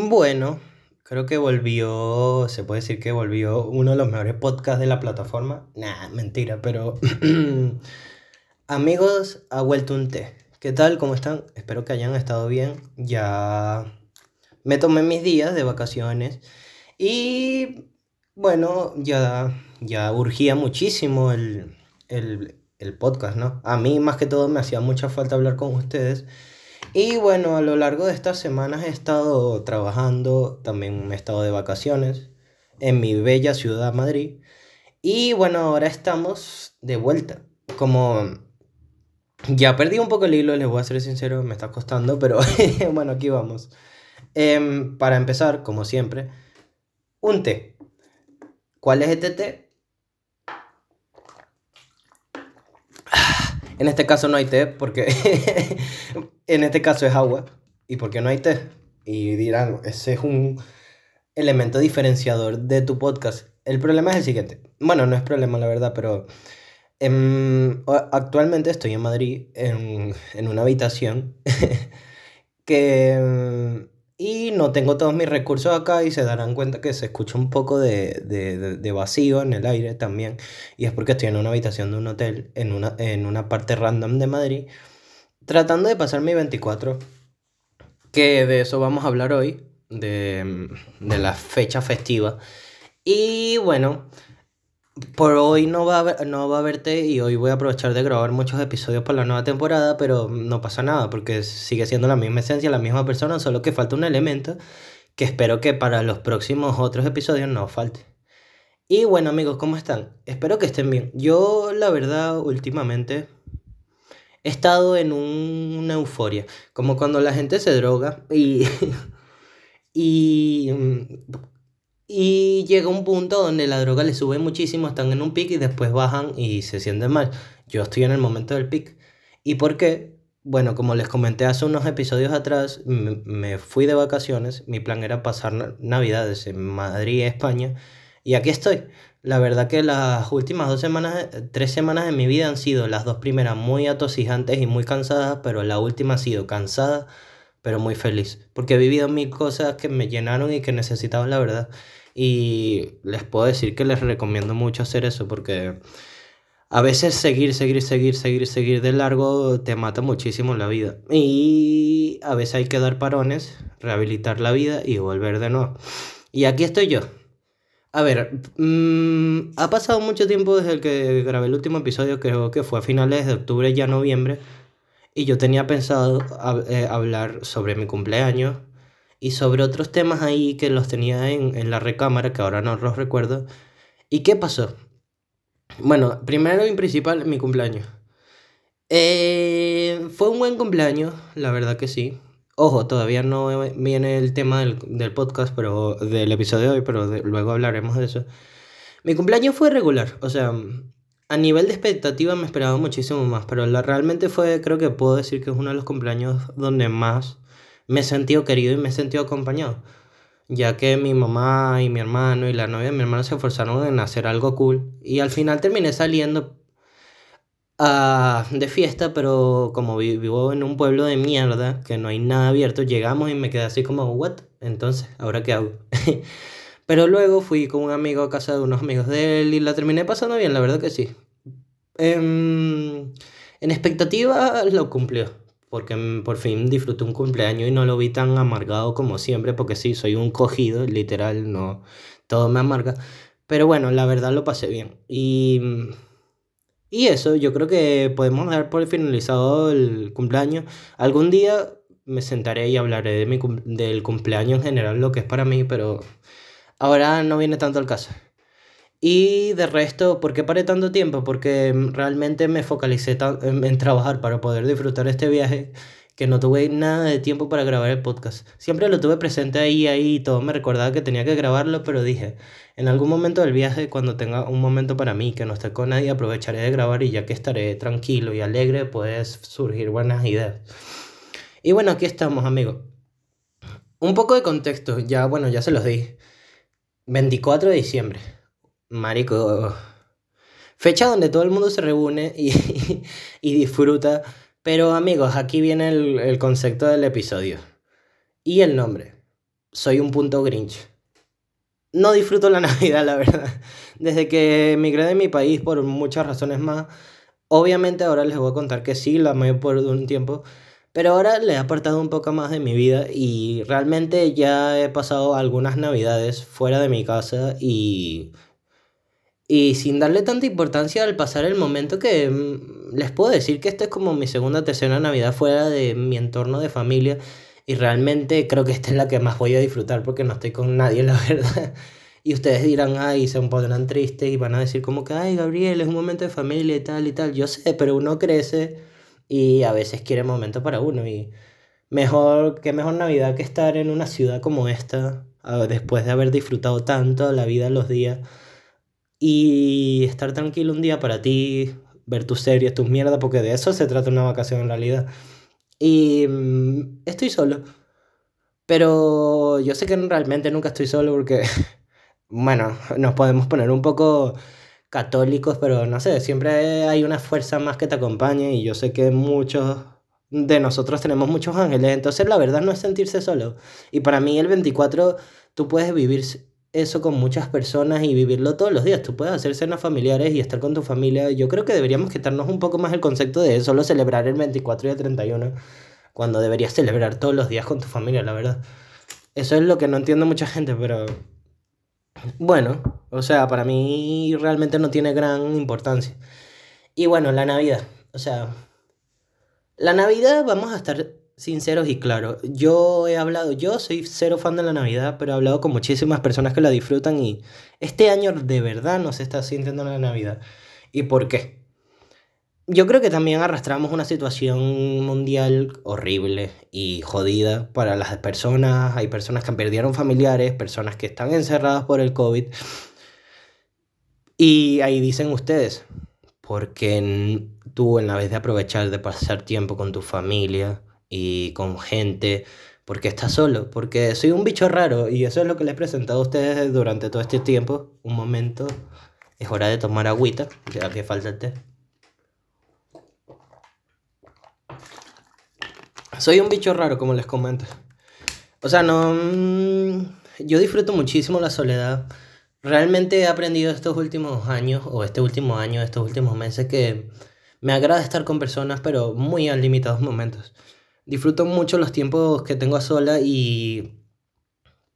Bueno, creo que volvió, se puede decir que volvió uno de los mejores podcasts de la plataforma. Nah, mentira, pero... Amigos, ha vuelto un té. ¿Qué tal? ¿Cómo están? Espero que hayan estado bien. Ya me tomé mis días de vacaciones y bueno, ya, ya urgía muchísimo el, el, el podcast, ¿no? A mí más que todo me hacía mucha falta hablar con ustedes. Y bueno, a lo largo de estas semanas he estado trabajando, también he estado de vacaciones en mi bella ciudad Madrid. Y bueno, ahora estamos de vuelta. Como ya perdí un poco el hilo, les voy a ser sincero, me está costando, pero bueno, aquí vamos. Em, para empezar, como siempre, un té. ¿Cuál es este té? En este caso no hay té porque en este caso es agua. ¿Y por qué no hay té? Y dirán, ese es un elemento diferenciador de tu podcast. El problema es el siguiente. Bueno, no es problema la verdad, pero em, actualmente estoy en Madrid en, en una habitación que em, y no tengo todos mis recursos acá y se darán cuenta que se escucha un poco de, de, de, vacío en el aire también. Y es porque estoy en una habitación de un hotel, en una, en una parte random de Madrid, tratando de pasar mi 24. Que de eso vamos a hablar hoy, de, de la fecha festiva. Y bueno, por hoy no va, a, no va a verte y hoy voy a aprovechar de grabar muchos episodios para la nueva temporada, pero no pasa nada porque sigue siendo la misma esencia, la misma persona, solo que falta un elemento que espero que para los próximos otros episodios no falte. Y bueno amigos, ¿cómo están? Espero que estén bien. Yo la verdad últimamente he estado en una euforia, como cuando la gente se droga y... y y llega un punto donde la droga le sube muchísimo, están en un pic y después bajan y se sienten mal. Yo estoy en el momento del pic. ¿Y por qué? Bueno, como les comenté hace unos episodios atrás, me fui de vacaciones. Mi plan era pasar Navidades en Madrid, España. Y aquí estoy. La verdad que las últimas dos semanas, tres semanas de mi vida han sido las dos primeras muy atosigantes y muy cansadas, pero la última ha sido cansada, pero muy feliz. Porque he vivido mil cosas que me llenaron y que necesitaba, la verdad. Y les puedo decir que les recomiendo mucho hacer eso porque a veces seguir, seguir, seguir, seguir, seguir de largo te mata muchísimo la vida. Y a veces hay que dar parones, rehabilitar la vida y volver de nuevo. Y aquí estoy yo. A ver, mmm, ha pasado mucho tiempo desde el que grabé el último episodio, creo que fue a finales de octubre, ya noviembre. Y yo tenía pensado eh, hablar sobre mi cumpleaños, y sobre otros temas ahí que los tenía en, en la recámara, que ahora no los recuerdo. ¿Y qué pasó? Bueno, primero y principal, mi cumpleaños. Eh, fue un buen cumpleaños, la verdad que sí. Ojo, todavía no viene el tema del, del podcast, pero del episodio de hoy, pero luego hablaremos de eso. Mi cumpleaños fue regular, o sea, a nivel de expectativa me esperaba muchísimo más, pero la, realmente fue, creo que puedo decir que es uno de los cumpleaños donde más me he sentido querido y me he sentido acompañado. Ya que mi mamá y mi hermano y la novia de mi hermano se esforzaron en hacer algo cool. Y al final terminé saliendo uh, de fiesta, pero como vivo en un pueblo de mierda, que no hay nada abierto, llegamos y me quedé así como, ¿what? Entonces, ¿ahora qué hago? pero luego fui con un amigo a casa de unos amigos de él y la terminé pasando bien, la verdad que sí. en expectativa lo cumplió porque por fin disfruté un cumpleaños y no lo vi tan amargado como siempre, porque sí, soy un cogido, literal, no, todo me amarga. Pero bueno, la verdad lo pasé bien. Y, y eso, yo creo que podemos dar por finalizado el cumpleaños. Algún día me sentaré y hablaré de mi, del cumpleaños en general, lo que es para mí, pero ahora no viene tanto al caso. Y de resto, ¿por qué paré tanto tiempo? Porque mm, realmente me focalicé en, trabajar para poder disfrutar este viaje que no tuve nada de tiempo para grabar el podcast. Siempre lo tuve presente ahí, ahí, y todo me recordaba que tenía que grabarlo, pero dije, en algún momento del viaje, cuando tenga un momento para mí, que no esté con nadie, aprovecharé de grabar y ya que estaré tranquilo y alegre, pues surgir buenas ideas. Y bueno, aquí estamos, amigos. Un poco de contexto, ya, bueno, ya se los di. 24 de diciembre. Marico. Fecha donde todo el mundo se reúne y, y disfruta. Pero amigos, aquí viene el, el concepto del episodio. Y el nombre. soy un punto Grinch. No disfruto la Navidad, la verdad. Desde que emigré de mi país por muchas razones más, obviamente ahora les voy a contar que sí, la mayor por un tiempo, pero ahora le he apartado un poco más de mi vida y realmente ya he pasado algunas Navidades fuera de mi casa y y sin darle tanta importancia al pasar el momento que mm, les puedo decir que esta es como mi segunda tercera Navidad fuera de mi entorno de familia y realmente creo que esta es la que más voy a disfrutar porque no estoy con nadie, la verdad. Y ustedes dirán, ay, se pondrán tristes y van a decir como que, ay, Gabriel, es un momento de familia y tal y tal. Yo sé, pero uno crece y a veces quiere momento para uno y mejor, qué mejor Navidad que estar en una ciudad como esta, después de haber disfrutado tanto la vida los días y estar tranquilo un día para ti, ver tus series, tus mierdas, porque de eso se trata una vacación en realidad. Y mm, estoy solo. Pero yo sé que realmente nunca estoy solo porque, bueno, nos podemos poner un poco católicos, pero no sé, siempre hay una fuerza más que te acompañe y yo sé que muchos de nosotros tenemos muchos ángeles, entonces la verdad no es sentirse solo. Y para mí el 24 tú puedes vivir eso con muchas personas y vivirlo todos los días. Tú puedes hacer cenas familiares y estar con tu familia. Yo creo que deberíamos quitarnos un poco más el concepto de solo celebrar el 24 y el 31, cuando deberías celebrar todos los días con tu familia, la verdad. Eso es lo que no entiendo mucha gente, pero bueno, o sea, para mí realmente no tiene gran importancia. Y bueno, la Navidad, o sea, la Navidad vamos a estar sinceros y claros. Yo he hablado, yo soy cero fan de la Navidad, pero he hablado con muchísimas personas que la disfrutan y este año de verdad no se está sintiendo la Navidad. ¿Y por qué? Yo creo que también arrastramos una situación mundial horrible y jodida para las personas. Hay personas que perdieron familiares, personas que están encerradas por el COVID. Y ahí dicen ustedes, porque tú en la vez de aprovechar de pasar tiempo con tu familia, y con gente, porque está solo, porque soy un bicho raro y eso es lo que les he presentado a ustedes durante todo este tiempo. Un momento, es hora de tomar agüita, ya que falta el té. Soy un bicho raro, como les comento. O sea, no... Mm, yo disfruto muchísimo la soledad. Realmente he aprendido estos últimos años, o este último año, estos últimos meses, que me agrada estar con personas, pero muy a limitados momentos disfruto mucho los tiempos que tengo sola y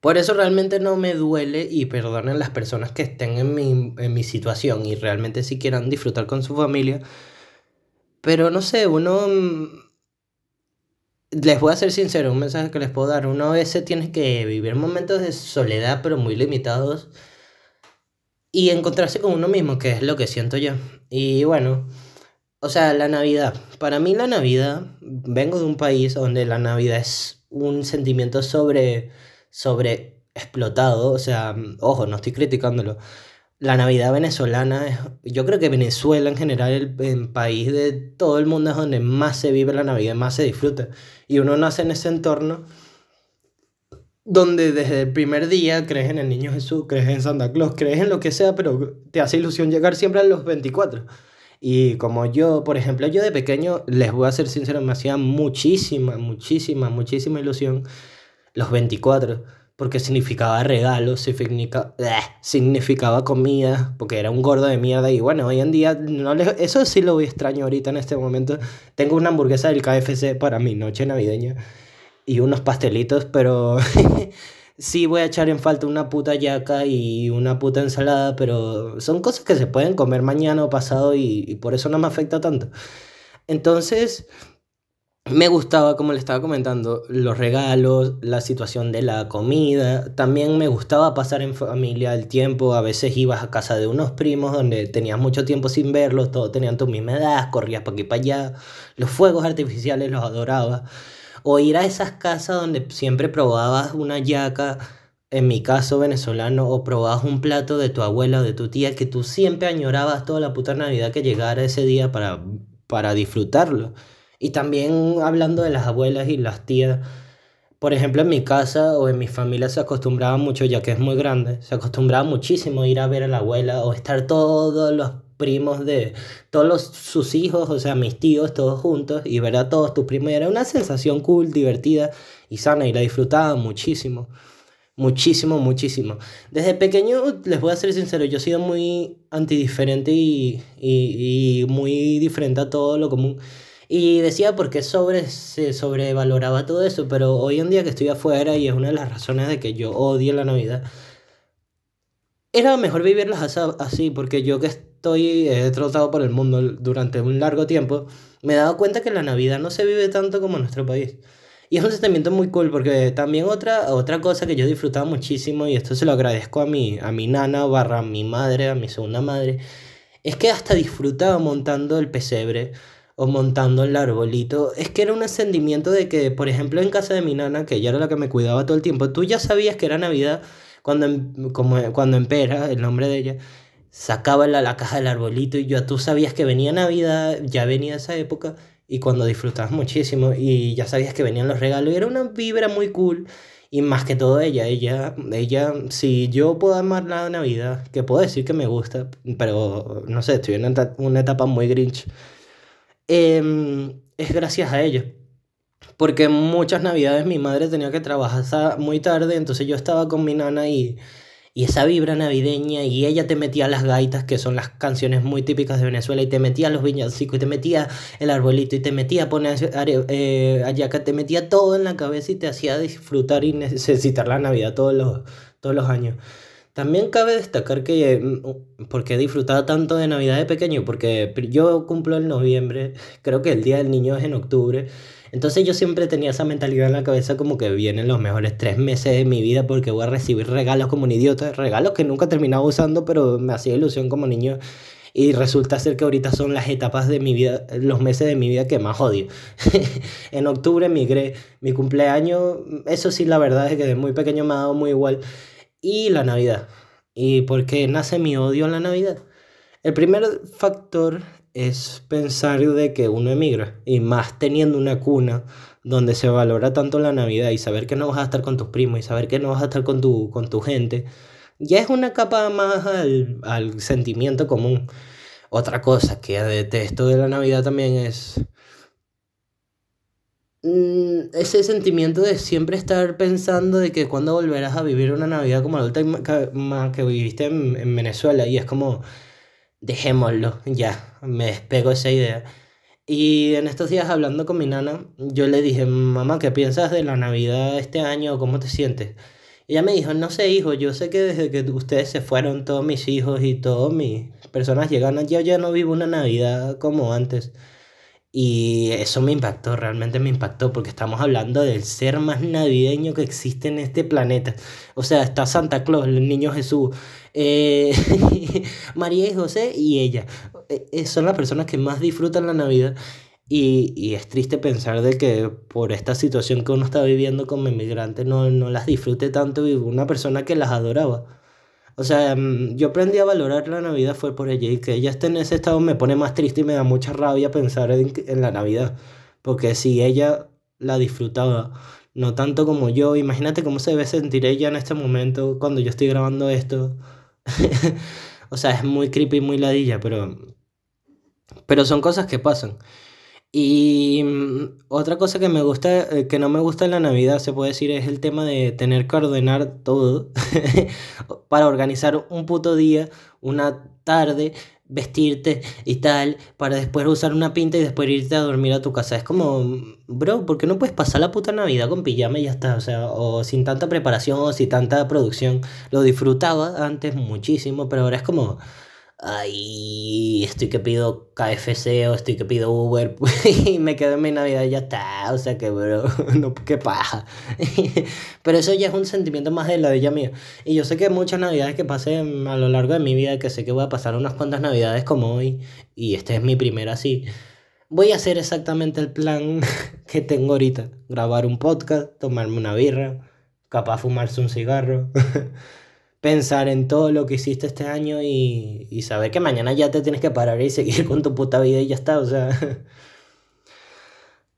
por eso realmente no me duele y perdonen las personas que estén en mi, en mi situación y realmente si quieran disfrutar con su familia. Pero no sé, uno... Mm, les voy a ser sincero, un mensaje que les puedo dar. Uno a veces tiene que vivir momentos de soledad, pero muy limitados. Y encontrarse con uno mismo, que es lo que siento yo. Y bueno, o sea, la Navidad. Para mí la Navidad, vengo de un país donde la Navidad es un sentimiento sobre, sobre explotado. O sea, ojo, no estoy criticándolo. La Navidad venezolana, es, yo creo que Venezuela en general, el, el, país de todo el mundo es donde más se vive la Navidad, más se disfruta. Y uno nace en ese entorno donde desde el primer día crees en el Niño Jesús, crees en Santa Claus, crees en lo que sea, pero te hace ilusión llegar siempre a los 24. Y como yo, por ejemplo, yo de pequeño, les voy a ser sincero, me hacía muchísima, muchísima, muchísima ilusión los 24, porque significaba regalos, significaba, significaba comida, porque era un gordo de mierda. Y bueno, hoy en día, no les, eso sí lo voy extraño ahorita en este momento. Tengo una hamburguesa del KFC para mi noche navideña y unos pastelitos, pero sí voy a echar en falta una puta yaca y una puta ensalada, pero son cosas que se pueden comer mañana o pasado y, por eso no me afecta tanto. Entonces, me gustaba, como le estaba comentando, los regalos, la situación de la comida. También me gustaba pasar en familia el tiempo. A veces ibas a casa de unos primos donde tenías mucho tiempo sin verlos, todos tenían tu misma edad, corrías para aquí para allá. Los fuegos artificiales los adoraba. O ir a esas casas donde siempre probabas una yaca, en mi caso venezolano, o probabas un plato de tu abuela o de tu tía que tú siempre añorabas toda la puta Navidad que llegara ese día para, para disfrutarlo. Y también hablando de las abuelas y las tías, por ejemplo, en mi casa o en mi familia se acostumbraba mucho, ya que es muy grande, se acostumbraba muchísimo ir a ver a la abuela o estar todos los primos de todos los, sus hijos, o sea, mis tíos, todos juntos, y ver a todos tus primos. Era una sensación cool, divertida y sana, y la disfrutaba muchísimo. Muchísimo, muchísimo. Desde pequeño, les voy a ser sincero, yo he sido muy antidiferente y, y, y muy diferente a todo lo común. Y decía porque sobre, se sobrevaloraba todo eso, pero hoy en día que estoy afuera y es una de las razones de que yo odio la Navidad, era mejor vivirlas así, porque yo que estoy, he trotado por el mundo durante un largo tiempo, me he dado cuenta que la Navidad no se vive tanto como en nuestro país. Y es un sentimiento muy cool porque también otra, otra cosa que yo disfrutaba muchísimo, y esto se lo agradezco a mi, a mi nana barra a mi madre, a mi segunda madre, es que hasta disfrutaba montando el pesebre o montando el arbolito. Es que era un sentimiento de que, por ejemplo, en casa de mi nana, que ella era la que me cuidaba todo el tiempo, tú ya sabías que era Navidad cuando, como, cuando Empera, el nombre de ella, sacaba la, la caja del arbolito y ya tú sabías que venía Navidad, ya venía esa época y cuando disfrutabas muchísimo y ya sabías que venían los regalos era una vibra muy cool y más que todo ella, ella, ella, si yo puedo amar la Navidad, que puedo decir que me gusta, pero no sé, estoy en una etapa muy grinch, em, es gracias a ella. Porque muchas navidades mi madre tenía que trabajar muy tarde, entonces yo estaba con mi nana y y esa vibra navideña y ella te metía las gaitas, que son las canciones muy típicas de Venezuela, y te metía los viñacicos, y te metía el arbolito, y te metía poner eh, ayaca, te metía todo en la cabeza y te hacía disfrutar y necesitar la Navidad todos los, todos los años. También cabe destacar que, mm, porque he disfrutado tanto de Navidad de pequeño, porque yo cumplo en noviembre, creo que el Día del Niño es en octubre, entonces yo siempre tenía esa mentalidad en la cabeza como que vienen los mejores tres meses de mi vida porque voy a recibir regalos como un idiota, regalos que nunca terminaba usando, pero me hacía ilusión como niño. Y resulta ser que ahorita son las etapas de mi vida, los meses de mi vida que más odio. en octubre migré, mi cumpleaños, eso sí, la verdad es que de muy pequeño me ha dado muy igual. Y la Navidad. ¿Y por qué nace mi odio en la Navidad? El primer factor es pensar de que uno emigra y más teniendo una cuna donde se valora tanto la Navidad y saber que no vas a estar con tus primos y saber que no vas a estar con tu, con tu gente, ya es una capa más al, al sentimiento común. Otra cosa que detesto de la Navidad también es ese sentimiento de siempre estar pensando de que cuando volverás a vivir una Navidad como la última que, viviste en, en Venezuela y es como dejémoslo, ya, me despego esa idea. Y en estos días hablando con mi nana, yo le dije, mamá, ¿qué piensas de la Navidad este año? ¿Cómo te sientes? Y ella me dijo, no sé, hijo, yo sé que desde que ustedes se fueron, todos mis hijos y todas mis personas llegan, yo ya no vivo una Navidad como antes. Y eso me impactó, realmente me impactó, porque estamos hablando del ser más navideño que existe en este planeta. O sea, está Santa Claus, el niño Jesús, eh, María y José y ella. Eh, eh, son las personas que más disfrutan la Navidad. Y, y, es triste pensar de que por esta situación que uno está viviendo como inmigrante no, no las disfrute tanto y una persona que las adoraba. O sea, mm, yo aprendí a valorar la Navidad fue por ella y que ella esté en ese estado me pone más triste y me da mucha rabia pensar en, la Navidad. Porque si ella la disfrutaba, no tanto como yo, imagínate cómo se debe sentir ella en este momento cuando yo estoy grabando esto. o sea, es muy creepy, muy ladilla, pero, pero son cosas que pasan. Y mm, otra cosa que me gusta, eh, que no me gusta en la Navidad, se puede decir, es el tema de tener que ordenar todo para organizar un puto día, una tarde, vestirte y tal, para después usar una pinta y después irte a dormir a tu casa. Es como, bro, ¿por qué no puedes pasar la puta Navidad con pijama y ya está? O sea, o sin tanta preparación o sin tanta producción. Lo disfrutaba antes muchísimo, pero ahora es como ay, estoy que pido KFC o estoy que pido Uber y me quedo en mi Navidad y ya está, o sea que, bro, no, qué paja. Pero eso ya es un sentimiento más de la bella mía. Y yo sé que muchas Navidades que pasen a lo largo de mi vida, que sé que voy a pasar unas cuantas Navidades como hoy, y este es mi primera así, voy a hacer exactamente el plan que tengo ahorita. Grabar un podcast, tomarme una birra, capaz fumarse un cigarro. Pensar en todo lo que hiciste este año y, y saber que mañana ya te tienes que parar y seguir con tu puta vida y ya está, o sea...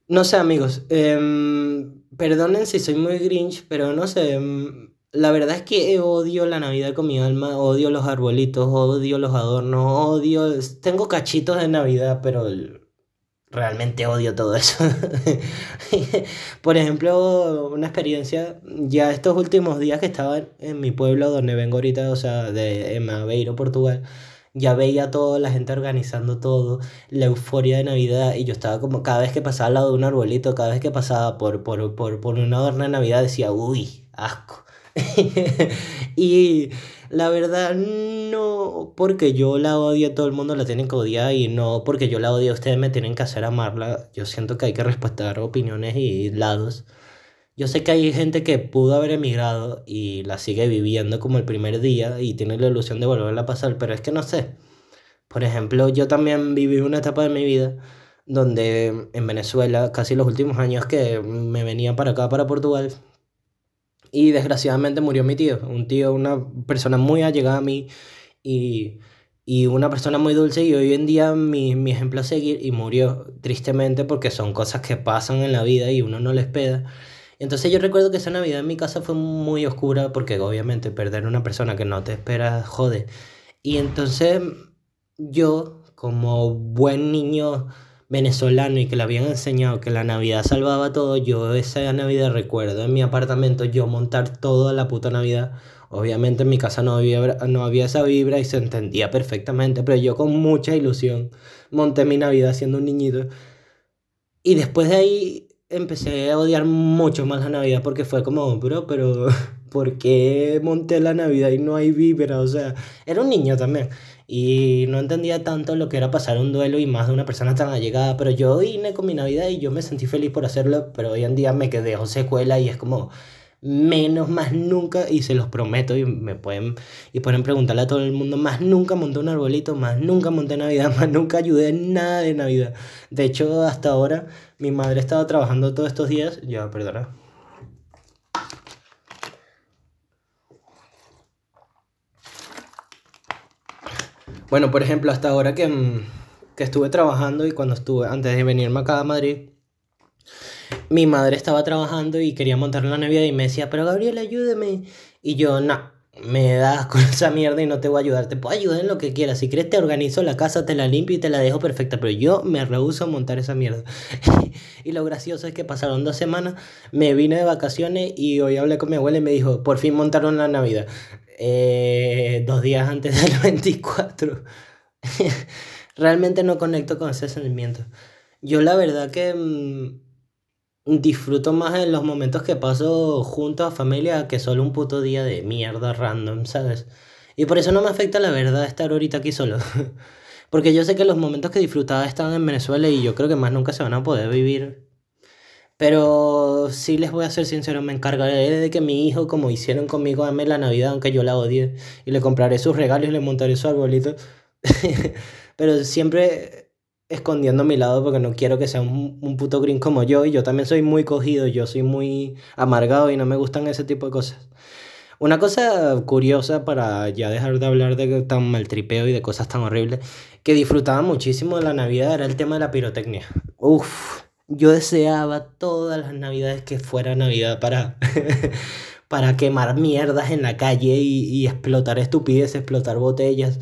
No sé, amigos, em, perdonen si soy muy grinch, pero no sé, em, la verdad es que odio la Navidad con mi alma, odio los arbolitos, odio los adornos, odio... Tengo cachitos de Navidad, pero realmente odio todo eso. Por ejemplo, una experiencia, ya estos últimos días que estaba en mi pueblo donde vengo ahorita, o sea, de Maveiro, Portugal, ya veía toda la gente organizando todo, la euforia de Navidad, y yo estaba como, cada vez que pasaba al lado de un arbolito, cada vez que pasaba por, por, por, por una adorno de Navidad, decía, uy, asco. y la verdad, no porque yo la odie, todo el mundo la tiene que odiar y no porque yo la odie, ustedes me tienen que hacer amarla. Yo siento que hay que respetar opiniones y lados. Yo sé que hay gente que pudo haber emigrado y la sigue viviendo como el primer día y tiene la ilusión de volverla a pasar, pero es que no sé. Por ejemplo, yo también viví una etapa de mi vida donde en Venezuela, casi los últimos años que me venía para acá, para Portugal, y desgraciadamente murió mi tío, un tío, una persona muy allegada a mí y, y una persona muy dulce y hoy en día mi, mi ejemplo a seguir y murió tristemente porque son cosas que pasan en la vida y uno no les espera. Entonces yo recuerdo que esa Navidad en mi casa fue muy oscura porque obviamente perder a una persona que no te espera jode. Y entonces yo, como buen niño venezolano y que le habían enseñado que la Navidad salvaba todo, yo esa Navidad recuerdo en mi apartamento yo montar toda la puta Navidad. Obviamente en mi casa no había, no había esa vibra y se entendía perfectamente, pero yo con mucha ilusión monté mi Navidad siendo un niñito. Y después de ahí empecé a odiar mucho más la Navidad porque fue como, bro, pero ¿por qué monté la Navidad y no hay vibra? O sea, era un niño también. Y no entendía tanto lo que era pasar un duelo y más de una persona tan allegada, pero yo vine con mi Navidad y yo me sentí feliz por hacerlo, pero hoy en día me quedé secuela y es como menos más nunca y se los prometo y me pueden y pueden preguntarle a todo el mundo más nunca monté un arbolito más nunca monté navidad más nunca ayudé en nada de navidad. De hecho hasta ahora mi madre estaba trabajando todos estos días ya perdona Bueno, por ejemplo, hasta ahora que, mm, que estuve trabajando y cuando estuve, antes de venirme acá a Madrid, mi madre estaba trabajando y quería montar la Navidad y me decía, pero Gabriel, ayúdeme. Y yo, no, me das con esa mierda y no te voy a ayudar. Te puedo ayudar en lo que quieras. Si quieres, te organizo la casa, te la limpio y te la dejo perfecta. Pero yo me rehuso a montar esa mierda. y lo gracioso es que pasaron dos semanas, me vine de vacaciones y hoy hablé con mi abuela y me dijo, por fin montaron la Navidad. Eh, dos días antes del 24. Realmente no conecto con ese sentimiento. Yo la verdad que mm, disfruto más en los momentos que paso junto a familia que solo un puto día de mierda random, ¿sabes? Y por eso no me afecta la verdad estar ahorita aquí solo. Porque yo sé que los momentos que disfrutaba están en Venezuela y yo creo que más nunca se van a poder vivir pero sí les voy a ser sincero, me encargaré de que mi hijo, como hicieron conmigo, ame la Navidad, aunque yo la odie. Y le compraré sus regalos y le montaré su arbolito. Pero siempre escondiendo mi lado porque no quiero que sea un, un puto green como yo. Y yo también soy muy cogido, yo soy muy amargado y no me gustan ese tipo de cosas. Una cosa curiosa para ya dejar de hablar de tan maltripeo y de cosas tan horribles, que disfrutaba muchísimo de la Navidad era el tema de la pirotecnia. Uf, yo deseaba todas las navidades que fuera Navidad para, para quemar mierdas en la calle y, y explotar estupideces, explotar botellas.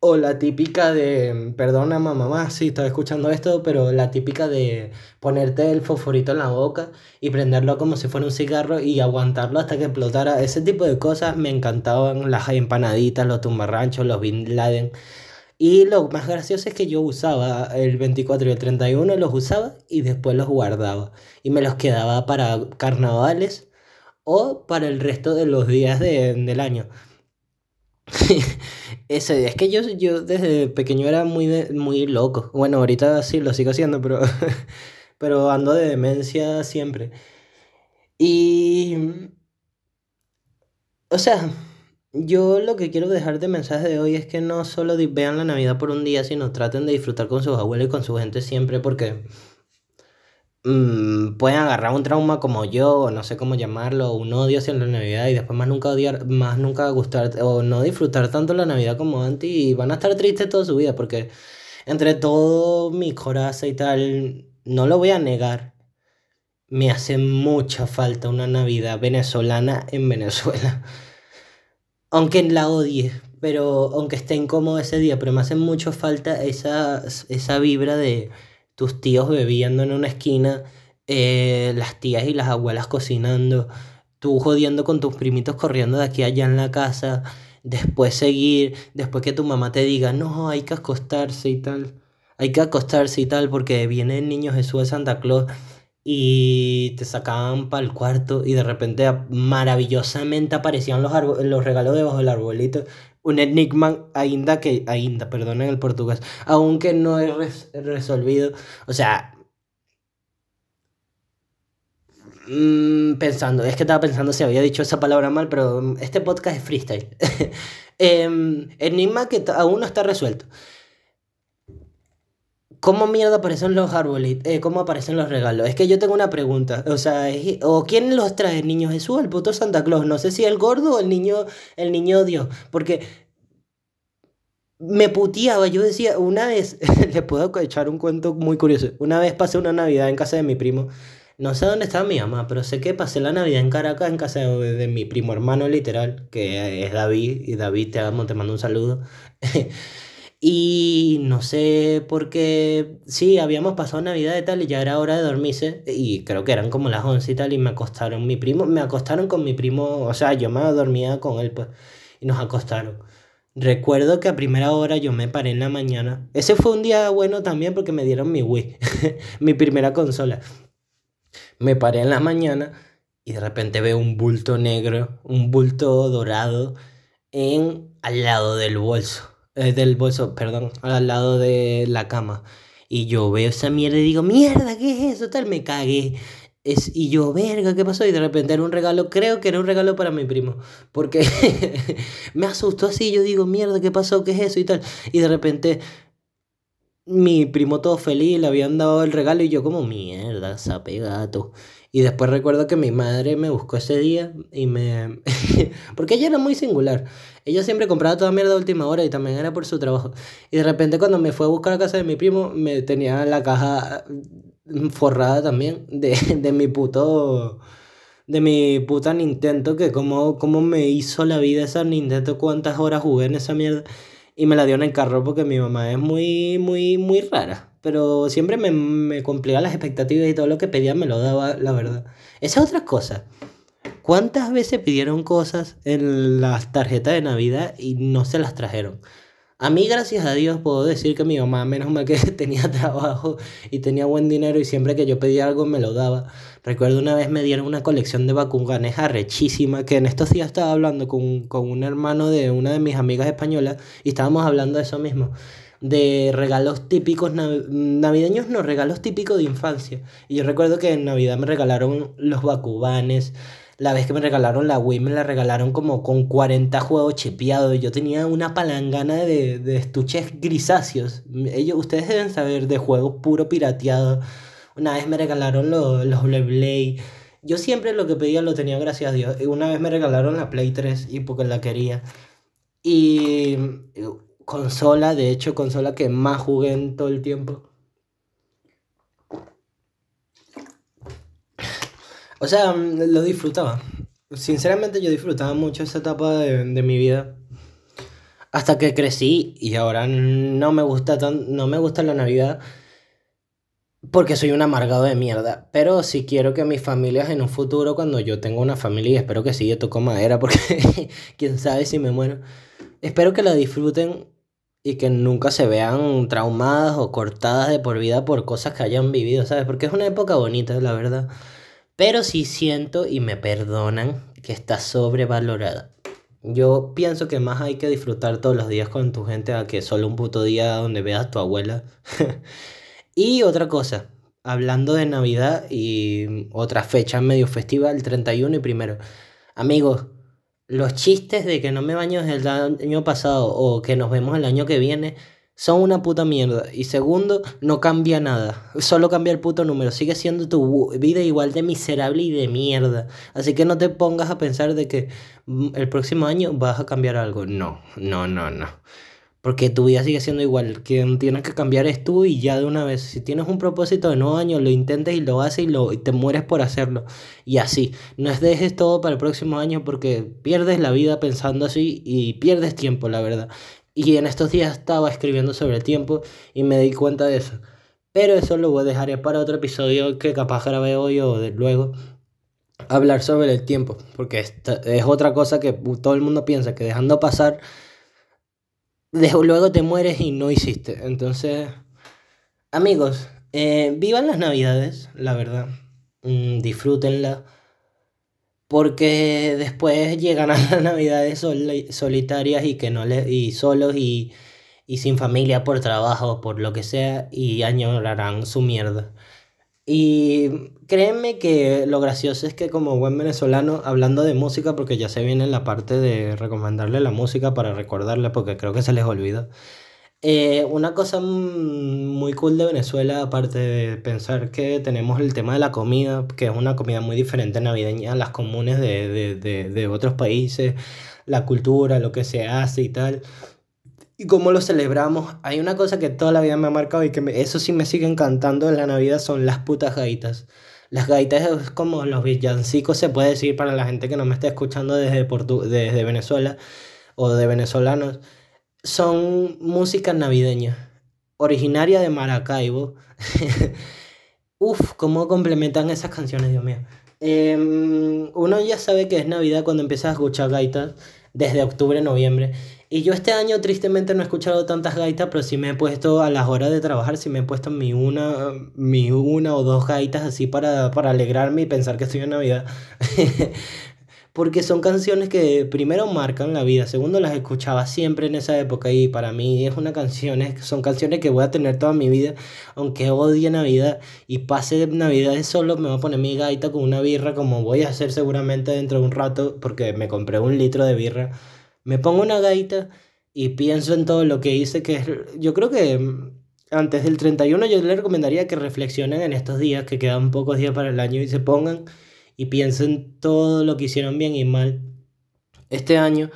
O la típica de, perdona mamá, si estaba escuchando esto, pero la típica de ponerte el fosforito en la boca y prenderlo como si fuera un cigarro y aguantarlo hasta que explotara. Ese tipo de cosas me encantaban, las empanaditas, los tumbarranchos, los Bin Laden. Y lo más gracioso es que yo usaba el 24 y el 31, los usaba y después los guardaba. Y me los quedaba para carnavales o para el resto de los días del año. Ese, es que yo, yo desde pequeño era muy, muy loco. Bueno, ahorita sí lo sigo haciendo, pero, pero ando de demencia siempre. Y... O sea, yo lo que quiero dejar de mensaje de hoy es que no solo vean la Navidad por un día, sino traten de disfrutar con sus abuelos y con su gente siempre porque mm, pueden agarrar un trauma como yo, o no sé cómo llamarlo, un odio hacia la Navidad y después más nunca odiar, más nunca gustar o no disfrutar tanto la Navidad como antes y van a estar tristes toda su vida porque entre todo mi corazón y tal, no lo voy a negar. Me hace mucha falta una Navidad venezolana en Venezuela. Aunque la odie, pero aunque esté incómodo ese día, pero me hace mucho falta esa, esa vibra de tus tíos bebiendo en una esquina, eh, las tías y las abuelas cocinando, tú jodiendo con tus primitos corriendo de aquí a allá en la casa, después seguir, después que tu mamá te diga, no, hay que acostarse y tal, hay que acostarse y tal, porque viene el niño Jesús de Santa Claus y te sacaban para el cuarto y de repente maravillosamente aparecían los, los regalos debajo del arbolito. Un enigma ainda que, ainda, perdonen el portugués, aunque no he resolvido. O sea, mm, pensando, es que estaba pensando si había dicho esa palabra mal, pero este podcast es freestyle. Em, enigma que aún no está resuelto. ¿Cómo mierda aparecen los árboles? Eh, ¿Cómo aparecen los regalos? Es que yo tengo una pregunta. O sea, ¿o quién los trae? ¿El niño Jesús el puto Santa Claus? No sé si el gordo o el niño, el niño Dios. Porque me puteaba. Yo decía, una vez, les puedo echar un cuento muy curioso. Una vez pasé una Navidad en casa de mi primo. No sé dónde estaba mi mamá, pero sé que pasé la Navidad en Caracas en casa de, de mi primo hermano literal, que es David. Y David, te amo, te mando un saludo. Y no sé por qué, sí, habíamos pasado Navidad y tal, y ya era hora de dormirse, y creo que eran como las 11 y tal, y me acostaron mi primo, me acostaron con mi primo, o sea, yo me dormía con él, pues, y nos acostaron. Recuerdo que a primera hora yo me paré en la mañana. Ese fue un día bueno también porque me dieron mi Wii, mi primera consola. Me paré en la mañana y de repente veo un bulto negro, un bulto dorado en al lado del bolso eh, del bolso, perdón, al lado de la cama. Y yo veo esa mierda y digo, mierda, ¿qué es eso? Tal, me cagué. Es, y yo, verga, ¿qué pasó? Y de repente era un regalo, creo que era un regalo para mi primo. Porque me asustó así, yo digo, mierda, ¿qué pasó? ¿Qué es eso? Y tal. Y de repente mi primo todo feliz, le habían dado el regalo y yo como, mierda, sape gato. Y después recuerdo que mi madre me buscó ese día y me... Porque ella era muy singular. Ella siempre compraba toda mierda a última hora y también era por su trabajo. Y de repente cuando me fue a buscar a casa de mi primo, me tenía la caja forrada también de, de mi puto... De mi puta Nintendo, que como, como me hizo la vida esa Nintendo, cuántas horas jugué en esa mierda. Y me la dio en el carro porque mi mamá es muy, muy, muy rara pero siempre me, me cumplía las expectativas y todo lo que pedía me lo daba, la verdad. Esa es otra cosa. ¿Cuántas veces pidieron cosas en las tarjetas de Navidad y no se las trajeron? A mí, gracias a Dios, puedo decir que mi mamá, menos mal que tenía trabajo y tenía buen dinero y siempre que yo pedía algo me lo daba. Recuerdo una vez me dieron una colección de Bakuganes arrechísima, que en estos días estaba hablando con, con un hermano de una de mis amigas españolas y estábamos hablando de eso mismo de regalos típicos navideños, no, regalos típicos de infancia. Y yo recuerdo que en Navidad me regalaron los Bakubanes. La vez que me regalaron la Wii me la regalaron como con 40 juegos chipeados. Yo tenía una palangana de, de estuches grisáceos. Ellos, ustedes deben saber de juegos puro pirateados. Una vez me regalaron los, los Blade. Yo siempre lo que pedía lo tenía gracias a Dios. Una vez me regalaron la Play 3 y porque la quería. Y consola, de hecho, consola que más jugué en todo el tiempo. O sea, lo disfrutaba. Sinceramente yo disfrutaba mucho esa etapa de, mi vida. Hasta que crecí y ahora no me gusta tan, no me gusta la Navidad porque soy un amargado de mierda. Pero sí quiero que mis familias en un futuro, cuando yo tenga una familia, y espero que sí, yo toco madera porque quién sabe si me muero. Espero que la disfruten y que nunca se vean traumadas o cortadas de por vida por cosas que hayan vivido, ¿sabes? Porque es una época bonita, la verdad. Pero sí siento y me perdonan que está sobrevalorada. Yo pienso que más hay que disfrutar todos los días con tu gente a que solo un puto día donde veas a tu abuela. y otra cosa, hablando de Navidad y otra fecha medio festiva, el 31 y primero. Amigos, los chistes de que no me baño desde el año pasado o que nos vemos el año que viene son una puta mierda. Y segundo, no cambia nada. Solo cambia el puto número. Sigue siendo tu vida igual de miserable y de mierda. Así que no te pongas a pensar de que mm, el próximo año vas a cambiar algo. No, no, no, no. Porque tu vida sigue siendo igual. Quien tiene que cambiar es tú y ya de una vez. Si tienes un propósito de nuevo año, lo intentes y lo haces y, lo, y te mueres por hacerlo. Y así. No es dejes todo para el próximo año porque pierdes la vida pensando así y pierdes tiempo, la verdad. Y en estos días estaba escribiendo sobre el tiempo y me di cuenta de eso. Pero eso lo voy a dejar para otro episodio que capaz grabé hoy o de luego. Hablar sobre el tiempo. Porque es otra cosa que todo el mundo piensa que dejando pasar luego te mueres y no hiciste. Entonces, amigos, eh, vivan las navidades, la verdad. Mm. Porque después llegan a las navidades solitarias y que no y solos y, y sin familia por trabajo, por lo que sea, y añorarán su mierda. Y créeme que lo gracioso es que como buen venezolano, hablando de música, porque ya se viene la parte de recomendarle la música para recordarle, porque creo que se les olvida. Eh, una cosa muy cool de Venezuela, aparte de pensar que tenemos el tema de la comida, que es una comida muy diferente navideña a las comunes de, de, de, de otros países, la cultura, lo que se hace y tal y cómo lo celebramos. Hay una cosa que toda la vida me ha marcado y que eso sí me sigue encantando en la Navidad son las putas gaitas. Las gaitas es como los villancicos, se puede decir para la gente que no me está escuchando desde, desde Venezuela o de venezolanos. Son música navideña, originaria de Maracaibo. Uf, cómo complementan esas canciones, Dios mío. Em, uno ya sabe que es Navidad cuando empiezas a escuchar gaitas desde octubre, noviembre. Y yo este año tristemente no he escuchado tantas gaitas, pero sí me he puesto a las horas de trabajar, sí me he puesto mi una, mi una o dos gaitas así para, para alegrarme y pensar que estoy en Navidad. Porque son canciones que primero marcan la vida, segundo las escuchaba siempre en esa época y para mí es una canción, son canciones que voy a tener toda mi vida, aunque odie Navidad y pase Navidad solo, me voy a poner mi gaita con una birra como voy a hacer seguramente dentro de un rato porque me compré un litro de birra. Me pongo una gaita y pienso en todo lo que hice, que es, yo creo que mm, antes del 31 yo les recomendaría que reflexionen en estos días, que quedan pocos días para el año, y se pongan y piensen todo lo que hicieron bien y mal este año,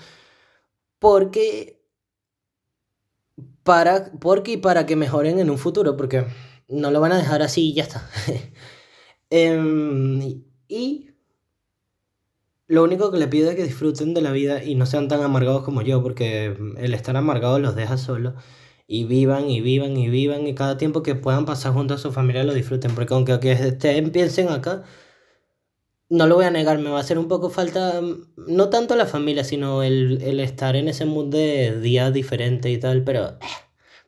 porque para, porque y para que mejoren en un futuro, porque no lo van a dejar así y ya está. Em, y lo único que le pido es que disfruten de la vida y no sean tan amargados como yo, porque el estar amargado los deja solos. Y vivan y vivan y vivan y cada tiempo que puedan pasar junto a su familia lo disfruten. Porque aunque, aunque estén, piensen acá, no lo voy a negar, me va a hacer un poco falta, no tanto la familia, sino el, el estar en ese mood de día diferente y tal, pero eh,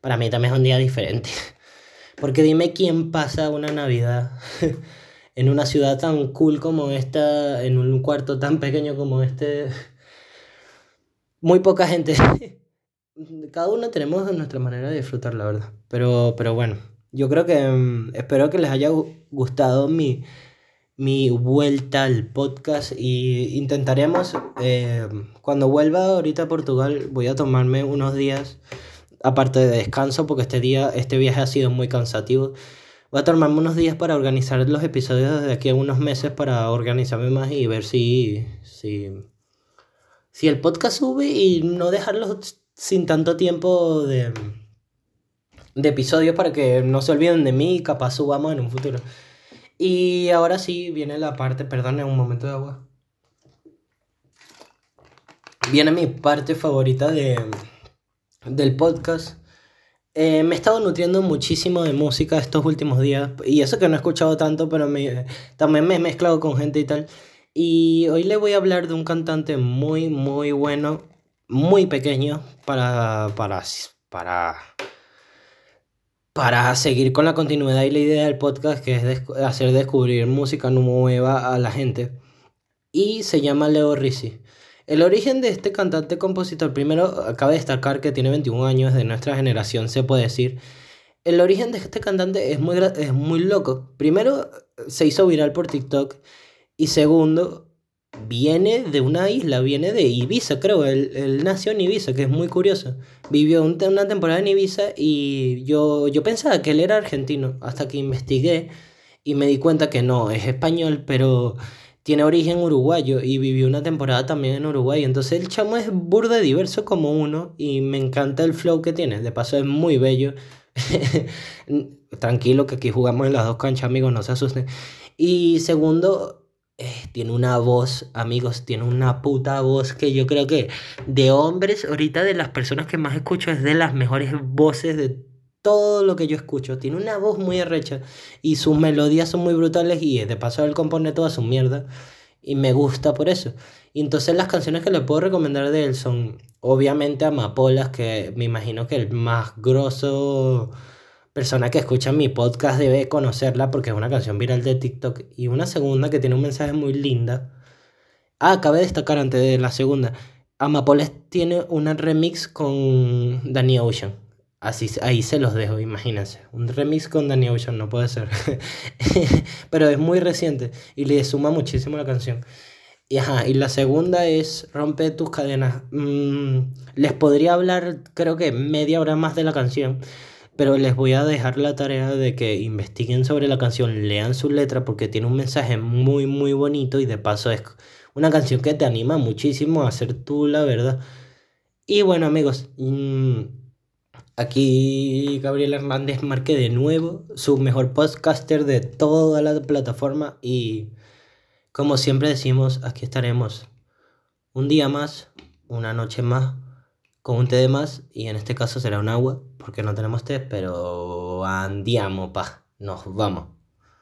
para mí también es un día diferente. Porque dime quién pasa una Navidad en una ciudad tan cool como esta, en un cuarto tan pequeño como este, muy poca gente. Cada uno tenemos nuestra manera de disfrutar, la verdad. Pero, pero bueno, yo creo que mm, espero que les haya gustado mi, mi vuelta al podcast y intentaremos, eh, cuando vuelva ahorita a Portugal, voy a tomarme unos días aparte de descanso porque este día, este viaje ha sido muy cansativo Voy a tomarme unos días para organizar los episodios desde aquí a unos meses para organizarme más y ver si, si, si el podcast sube y no dejarlos sin tanto tiempo de, de episodios para que no se olviden de mí y capaz subamos en un futuro. Y ahora sí viene la parte, perdón, un momento de agua. Viene mi parte favorita de, del podcast eh, me he estado nutriendo muchísimo de música estos últimos días. Y eso que no he escuchado tanto, pero me, también me he mezclado con gente y tal. Y hoy le voy a hablar de un cantante muy, muy bueno, muy pequeño, para, para, para, para seguir con la continuidad y la idea del podcast, que es hacer descubrir música nueva a la gente. Y se llama Leo Rizzi. El origen de este cantante compositor, primero acaba de destacar que tiene 21 años, de nuestra generación se puede decir. El origen de este cantante es muy, es muy loco. Primero, se hizo viral por TikTok. Y segundo, viene de una isla, viene de Ibiza, creo. Él, nació en Ibiza, que es muy curioso. Vivió una temporada en Ibiza y yo, yo pensaba que él era argentino, hasta que investigué y me di cuenta que no, es español, pero tiene origen uruguayo y vivió una temporada también en Uruguay. Entonces el chamo es burda diverso como uno y me encanta el flow que tiene. De paso es muy bello. Tranquilo que aquí jugamos en las dos canchas, amigos, no se asusten. Y segundo, eh, tiene una voz, amigos, tiene una puta voz que yo creo que de hombres, ahorita de las personas que más escucho, es de las mejores voces de todo lo que yo escucho. Tiene una voz muy arrecha y sus melodías son muy brutales y de paso él compone toda su mierda y me gusta por eso. Y entonces las canciones que le puedo recomendar de él son obviamente Amapolas, que me imagino que el más grosso persona que escucha mi podcast debe conocerla porque es una canción viral de TikTok. Y una segunda que tiene un mensaje muy linda. Ah, cabe destacar antes de la segunda. Amapolas tiene una remix con Danny Ocean. Así, ahí se los dejo, imagínense. Un remix con Danny Ocean no puede ser. Pero es muy reciente y le suma muchísimo la canción. Y, ajá, y la segunda es Rompe tus cadenas. Mm, les podría hablar, creo que media hora más de la canción. Pero les voy a dejar la tarea de que investiguen sobre la canción, lean su letra porque tiene un mensaje muy, muy bonito y de paso es una canción que te anima muchísimo a hacer tú la verdad. Y bueno, amigos. Mm, Aquí Gabriel Hernández Marque de nuevo, su mejor podcaster de toda la plataforma y como siempre decimos, aquí estaremos un día más, una noche más, con un té de más y en este caso será un agua porque no tenemos té, pero andiamo, pa, nos vamos.